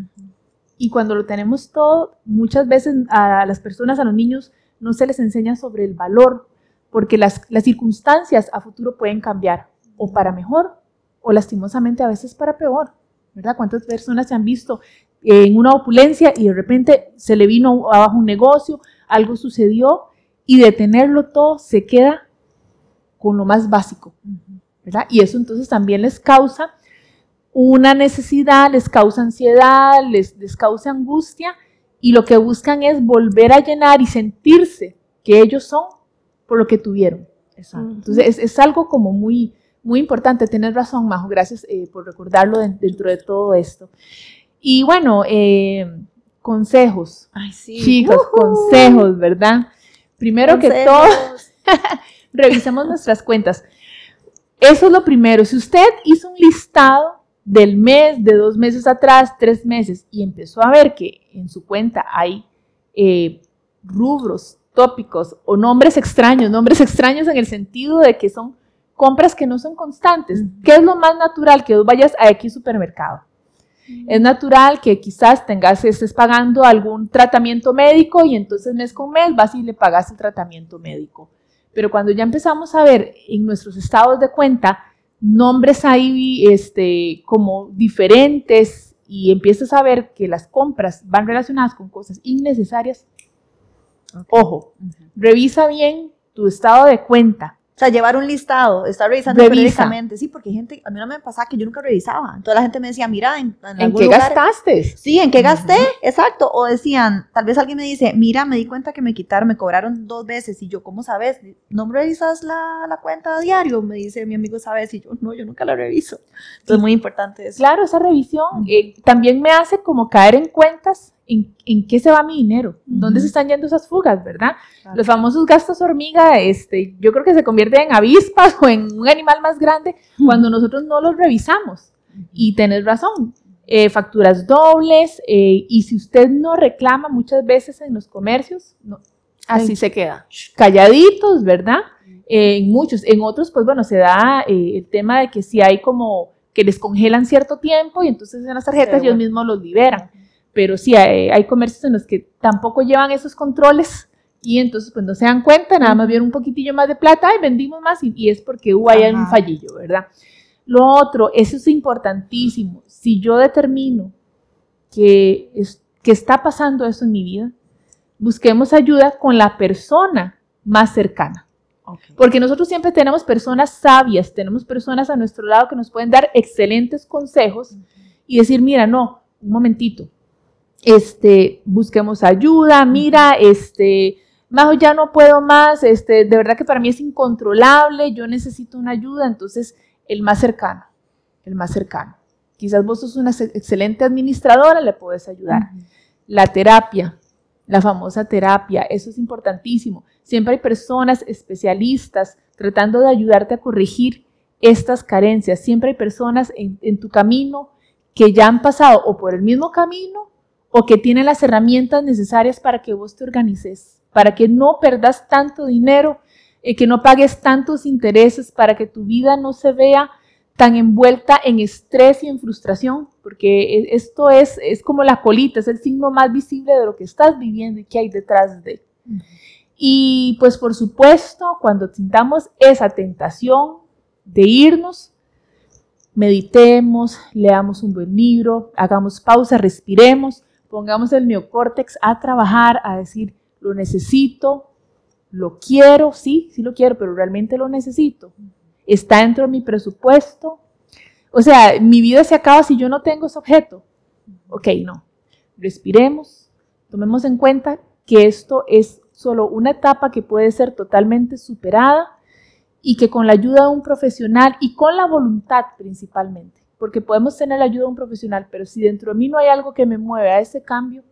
Y cuando lo tenemos todo, muchas veces a las personas, a los niños, no se les enseña sobre el valor, porque las, las circunstancias a futuro pueden cambiar, o para mejor, o lastimosamente a veces para peor, ¿verdad? ¿Cuántas personas se han visto en una opulencia y de repente se le vino abajo un negocio, algo sucedió y de tenerlo todo se queda con lo más básico, ¿verdad? Y eso entonces también les causa una necesidad, les causa ansiedad, les, les causa angustia y lo que buscan es volver a llenar y sentirse que ellos son por lo que tuvieron. Entonces es, algo como muy, muy importante, tener razón, Majo, gracias eh, por recordarlo dentro de todo esto. Y bueno, eh, consejos. Ay, sí. Chicos, consejos, ¿verdad? Primero que todo, revisemos nuestras cuentas. Eso es lo primero. Si usted hizo un listado del mes, de dos meses atrás, tres meses, y empezó a ver que en su cuenta hay eh, rubros, tópicos o nombres extraños, nombres extraños en el sentido de que son compras que no son constantes. ¿Qué es lo más natural? Que vos vayas a X supermercado. Es natural que quizás tengas, estés pagando algún tratamiento médico y entonces mes con mes vas y le pagas el tratamiento médico. Pero cuando ya empezamos a ver en nuestros estados de cuenta nombres ahí este, como diferentes y empiezas a ver que las compras van relacionadas con cosas innecesarias, ojo, revisa bien tu estado de cuenta o sea, llevar un listado, estar revisando Revisa. periódicamente. Sí, porque hay gente, a mí no me pasaba que yo nunca revisaba. Toda la gente me decía, mira, en, en, ¿En algún qué lugar- gastaste? Sí, ¿en qué gasté? Exacto. O decían, tal vez alguien me dice, mira, me di cuenta que me quitaron, me cobraron dos veces. Y yo, ¿cómo sabes? ¿No revisas la, la cuenta a diario? Me dice mi amigo, ¿sabes? Y yo, no, yo nunca la reviso. Entonces, muy importante eso. Claro, esa revisión eh, también me hace como caer en cuentas en, en qué se va mi dinero, dónde se están yendo esas fugas, ¿verdad? Claro. Los famosos gastos hormiga, este, yo creo que se convierten en avispas o en un animal más grande cuando nosotros no los revisamos. Y tenés razón, eh, facturas dobles, eh, y si usted no reclama muchas veces en los comercios, no, Así se queda. calladitos, ¿verdad? Eh, en muchos, en otros, pues bueno, se da eh, el tema de que si hay como que les congelan cierto tiempo y entonces en las tarjetas Sí, ellos bueno. mismos los liberan. Pero sí, hay, hay comercios en los que tampoco llevan esos controles y entonces pues no se dan cuenta, nada más vieron un poquitillo más de plata y vendimos más y, y es porque hubo ahí un fallillo, ¿verdad? Lo otro, eso es importantísimo. Si yo determino que, es, que está pasando eso en mi vida, busquemos ayuda con la persona más cercana. Porque nosotros siempre tenemos personas sabias, tenemos personas a nuestro lado que nos pueden dar excelentes consejos y decir, mira, no, un momentito, este, busquemos ayuda, mira, este, Majo, ya no puedo más, este, de verdad que para mí es incontrolable, yo necesito una ayuda, entonces el más cercano, el más cercano. Quizás vos sos una ex- excelente administradora, le puedes ayudar. La terapia, la famosa terapia, eso es importantísimo. Siempre hay personas especialistas tratando de ayudarte a corregir estas carencias. Siempre hay personas en, en tu camino que ya han pasado o por el mismo camino o que tienen las herramientas necesarias para que vos te organices, para que no perdas tanto dinero, eh, que no pagues tantos intereses, para que tu vida no se vea tan envuelta en estrés y en frustración, porque e- esto es, es como la colita, es el signo más visible de lo que estás viviendo y que hay detrás de. Y pues por supuesto, cuando sintamos esa tentación de irnos, meditemos, leamos un buen libro, hagamos pausa, respiremos, pongamos el neocórtex a trabajar, a decir, lo necesito, lo quiero, sí, sí lo quiero, pero realmente lo necesito. Está dentro de mi presupuesto. O sea, mi vida se acaba si yo no tengo ese objeto. Ok, no. Respiremos, tomemos en cuenta que esto es solo una etapa que puede ser totalmente superada y que con la ayuda de un profesional y con la voluntad principalmente, porque podemos tener la ayuda de un profesional, pero si dentro de mí no hay algo que me mueve a ese cambio,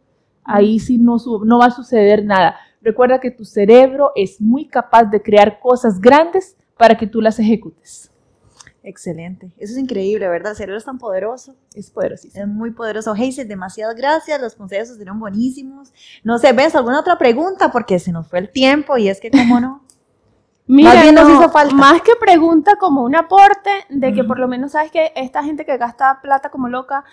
ahí sí no, no va a suceder nada. Recuerda que tu cerebro es muy capaz de crear cosas grandes para que tú las ejecutes. Excelente. Eso es increíble, ¿verdad? El cerebro es tan poderoso. Es poderosísimo. Es muy poderoso. Hazel, demasiadas gracias. Los consejos estuvieron buenísimos. No sé, ¿ves alguna otra pregunta? Porque se nos fue el tiempo y es que, ¿cómo no? Mira, Más bien nos no, hizo falta. más que pregunta como un aporte de que por lo menos sabes que esta gente que gasta plata como loca,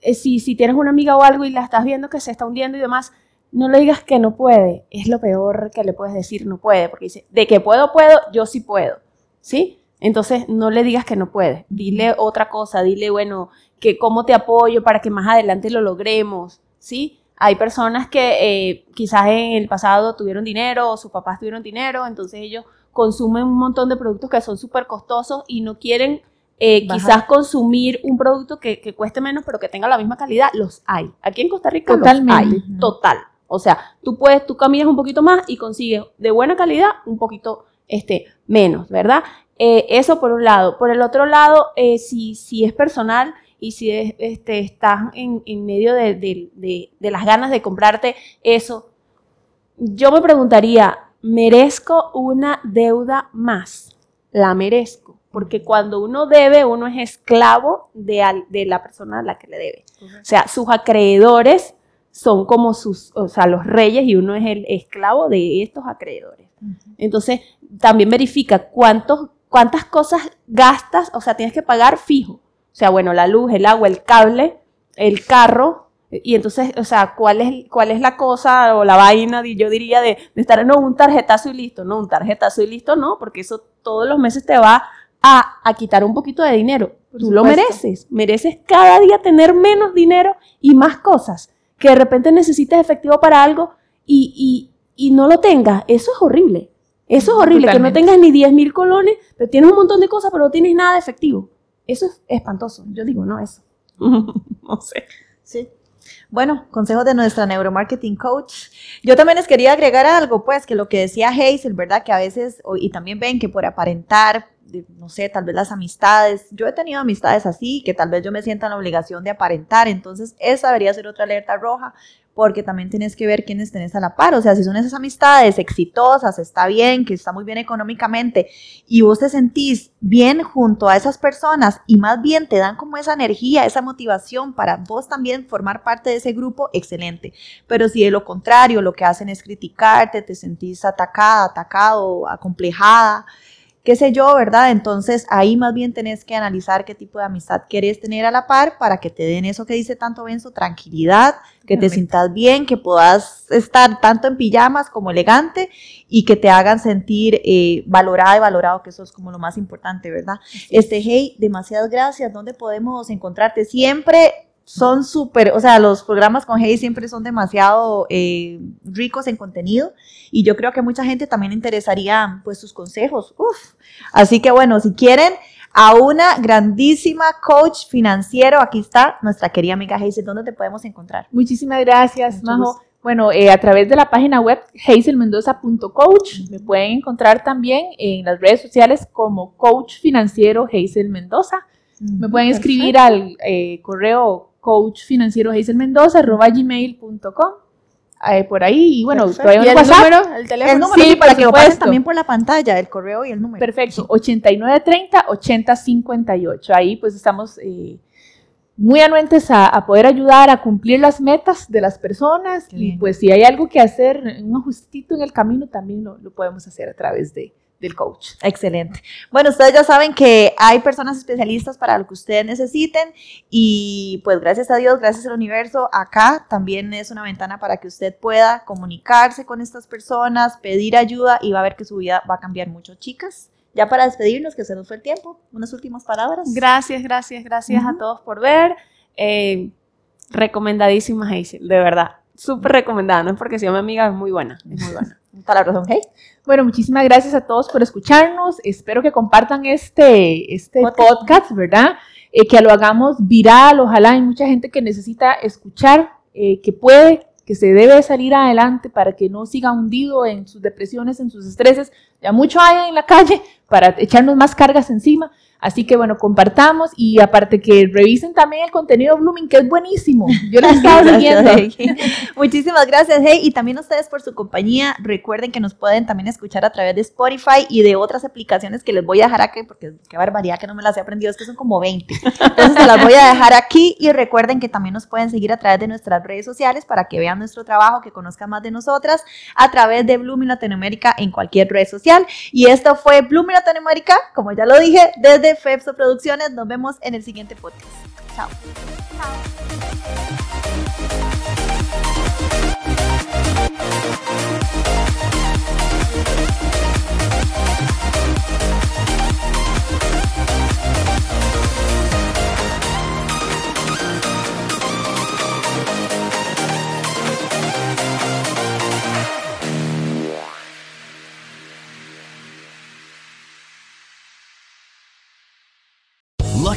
eh, si, si tienes una amiga o algo y la estás viendo que se está hundiendo y demás, no le digas que no puede. Es lo peor que le puedes decir, no puede, porque dice, de que puedo, puedo, yo sí puedo. ¿Sí? Entonces no le digas que no puede. Dile otra cosa, dile, bueno, que cómo te apoyo para que más adelante lo logremos. ¿Sí? Hay personas que eh, quizás en el pasado tuvieron dinero o sus papás tuvieron dinero, entonces ellos consumen un montón de productos que son súper costosos y no quieren eh, quizás consumir un producto que, que cueste menos pero que tenga la misma calidad. Los hay. Aquí en Costa Rica Totalmente. los hay. Total. O sea, tú puedes, tú caminas un poquito más y consigues de buena calidad un poquito este, menos, ¿verdad? Eh, eso por un lado. Por el otro lado, eh, si, si es personal y si es, este, estás en, en medio de, de- de- de las ganas de comprarte eso, yo me preguntaría, ¿merezco una deuda más? ¿La merezco? porque cuando uno debe, uno es esclavo de, al- de la persona a la que le debe. O sea, sus acreedores son como sus, o sea, los reyes y uno es el esclavo de estos acreedores. Entonces, también verifica cuántos, cuántas cosas gastas, o sea, tienes que pagar fijo. O sea, bueno, la luz, el agua, el cable, el carro. Y entonces, o sea, ¿cuál es, cuál es la cosa o la vaina, di- yo diría, de, de estar en un tarjetazo y listo? No, un tarjetazo y listo, no, porque eso todos los meses te va a, a quitar un poquito de dinero. Por Tú lo mereces. Mereces cada día tener menos dinero y más cosas. Que de repente necesites efectivo para algo y, y, y no lo tengas. Eso es horrible. Eso es horrible. Que no tengas ni 10 mil colones, pero tienes un montón de cosas, pero no tienes nada de efectivo. Eso es espantoso. Yo digo, no, eso. no sé. Sí. Bueno, consejos de nuestra neuromarketing coach. Yo también les quería agregar algo, pues, que lo que decía Hazel, ¿verdad? Que a veces, y también ven que por aparentar, no sé, tal vez las amistades, yo he tenido amistades así, que tal vez yo me sienta en la obligación de aparentar, entonces esa debería ser otra alerta roja, porque también tienes que ver quiénes tenés a la par, o sea, si son esas amistades exitosas, está bien, que está muy bien económicamente, y vos te sentís bien junto a esas personas y más bien te dan como esa energía, esa motivación para vos también formar parte de ese grupo, excelente. Pero si de lo contrario lo que hacen es criticarte, te sentís atacada, atacado, acomplejada, qué sé yo, ¿verdad? Entonces ahí más bien tenés que analizar qué tipo de amistad querés tener a la par para que te den eso que dice tanto Benzo, tranquilidad, que te sientas bien, que puedas estar tanto en pijamas como elegante y que te hagan sentir eh, valorada y valorado, que eso es como lo más importante, ¿verdad? Este, hey, demasiadas gracias. ¿Dónde podemos encontrarte? Siempre son súper, o sea, los programas con Hey siempre son demasiado eh, ricos en contenido y yo creo que mucha gente también interesaría pues sus consejos. Uf. Así que bueno, si quieren a una grandísima coach financiero, aquí está nuestra querida amiga Hazel, ¿dónde te podemos encontrar? Muchísimas gracias, Mucho Majo. gusto. Bueno, eh, a través de la página web hazelmendoza.coach me pueden encontrar también en las redes sociales como coach financiero Hazel Mendoza. Me pueden escribir al eh, correo coachfinancierohazelmendoza.gmail.com eh, por ahí y bueno, Perfecto. todavía ¿Y un el WhatsApp. número? ¿El teléfono? El número, Sí, sí, para que lo pasen supuesto. también por la pantalla, el correo y el número. Perfecto, 8930-8058. Ahí pues estamos eh, muy anuentes a, a poder ayudar a cumplir las metas de las personas Qué y bien. pues si hay algo que hacer, un ajustito en el camino también lo, lo podemos hacer a través de, del coach. Excelente. Bueno, ustedes ya saben que hay personas especialistas para lo que ustedes necesiten y pues gracias a Dios, gracias al universo, acá también es una ventana para que usted pueda comunicarse con estas personas, pedir ayuda y va a ver que su vida va a cambiar mucho, chicas. Ya para despedirnos, que se nos fue el tiempo, unas últimas palabras. Gracias, gracias, gracias a todos por ver. Eh, recomendadísima Hazel, de verdad. Súper recomendada, no es porque sea mi amiga, es muy buena, es muy buena. Palabras, ¿ok? Bueno, muchísimas gracias a todos por escucharnos. Espero que compartan este, este Podcast. podcast, ¿verdad? Eh, que lo hagamos viral. Ojalá hay mucha gente que necesita escuchar, eh, que puede, que se debe salir adelante para que no siga hundido en sus depresiones, en sus estreses. Ya mucho hay en la calle para echarnos más cargas encima. Así que bueno, compartamos y aparte que revisen también el contenido de Blooming, que es buenísimo. Yo lo he estado siguiendo. Muchísimas gracias, Hey, y también ustedes por su compañía. Recuerden que nos pueden también escuchar a través de Spotify y de otras aplicaciones que les voy a dejar aquí, porque qué barbaridad que no me las he aprendido, es que son como 20. Entonces se las voy a dejar aquí y recuerden que también nos pueden seguir a través de nuestras redes sociales para que vean nuestro trabajo, que conozcan más de nosotras a través de Blooming Latinoamérica en cualquier red social. Y esto fue Latinoamérica, como ya lo dije, desde Fepso Producciones. Nos vemos en el siguiente podcast. Chao.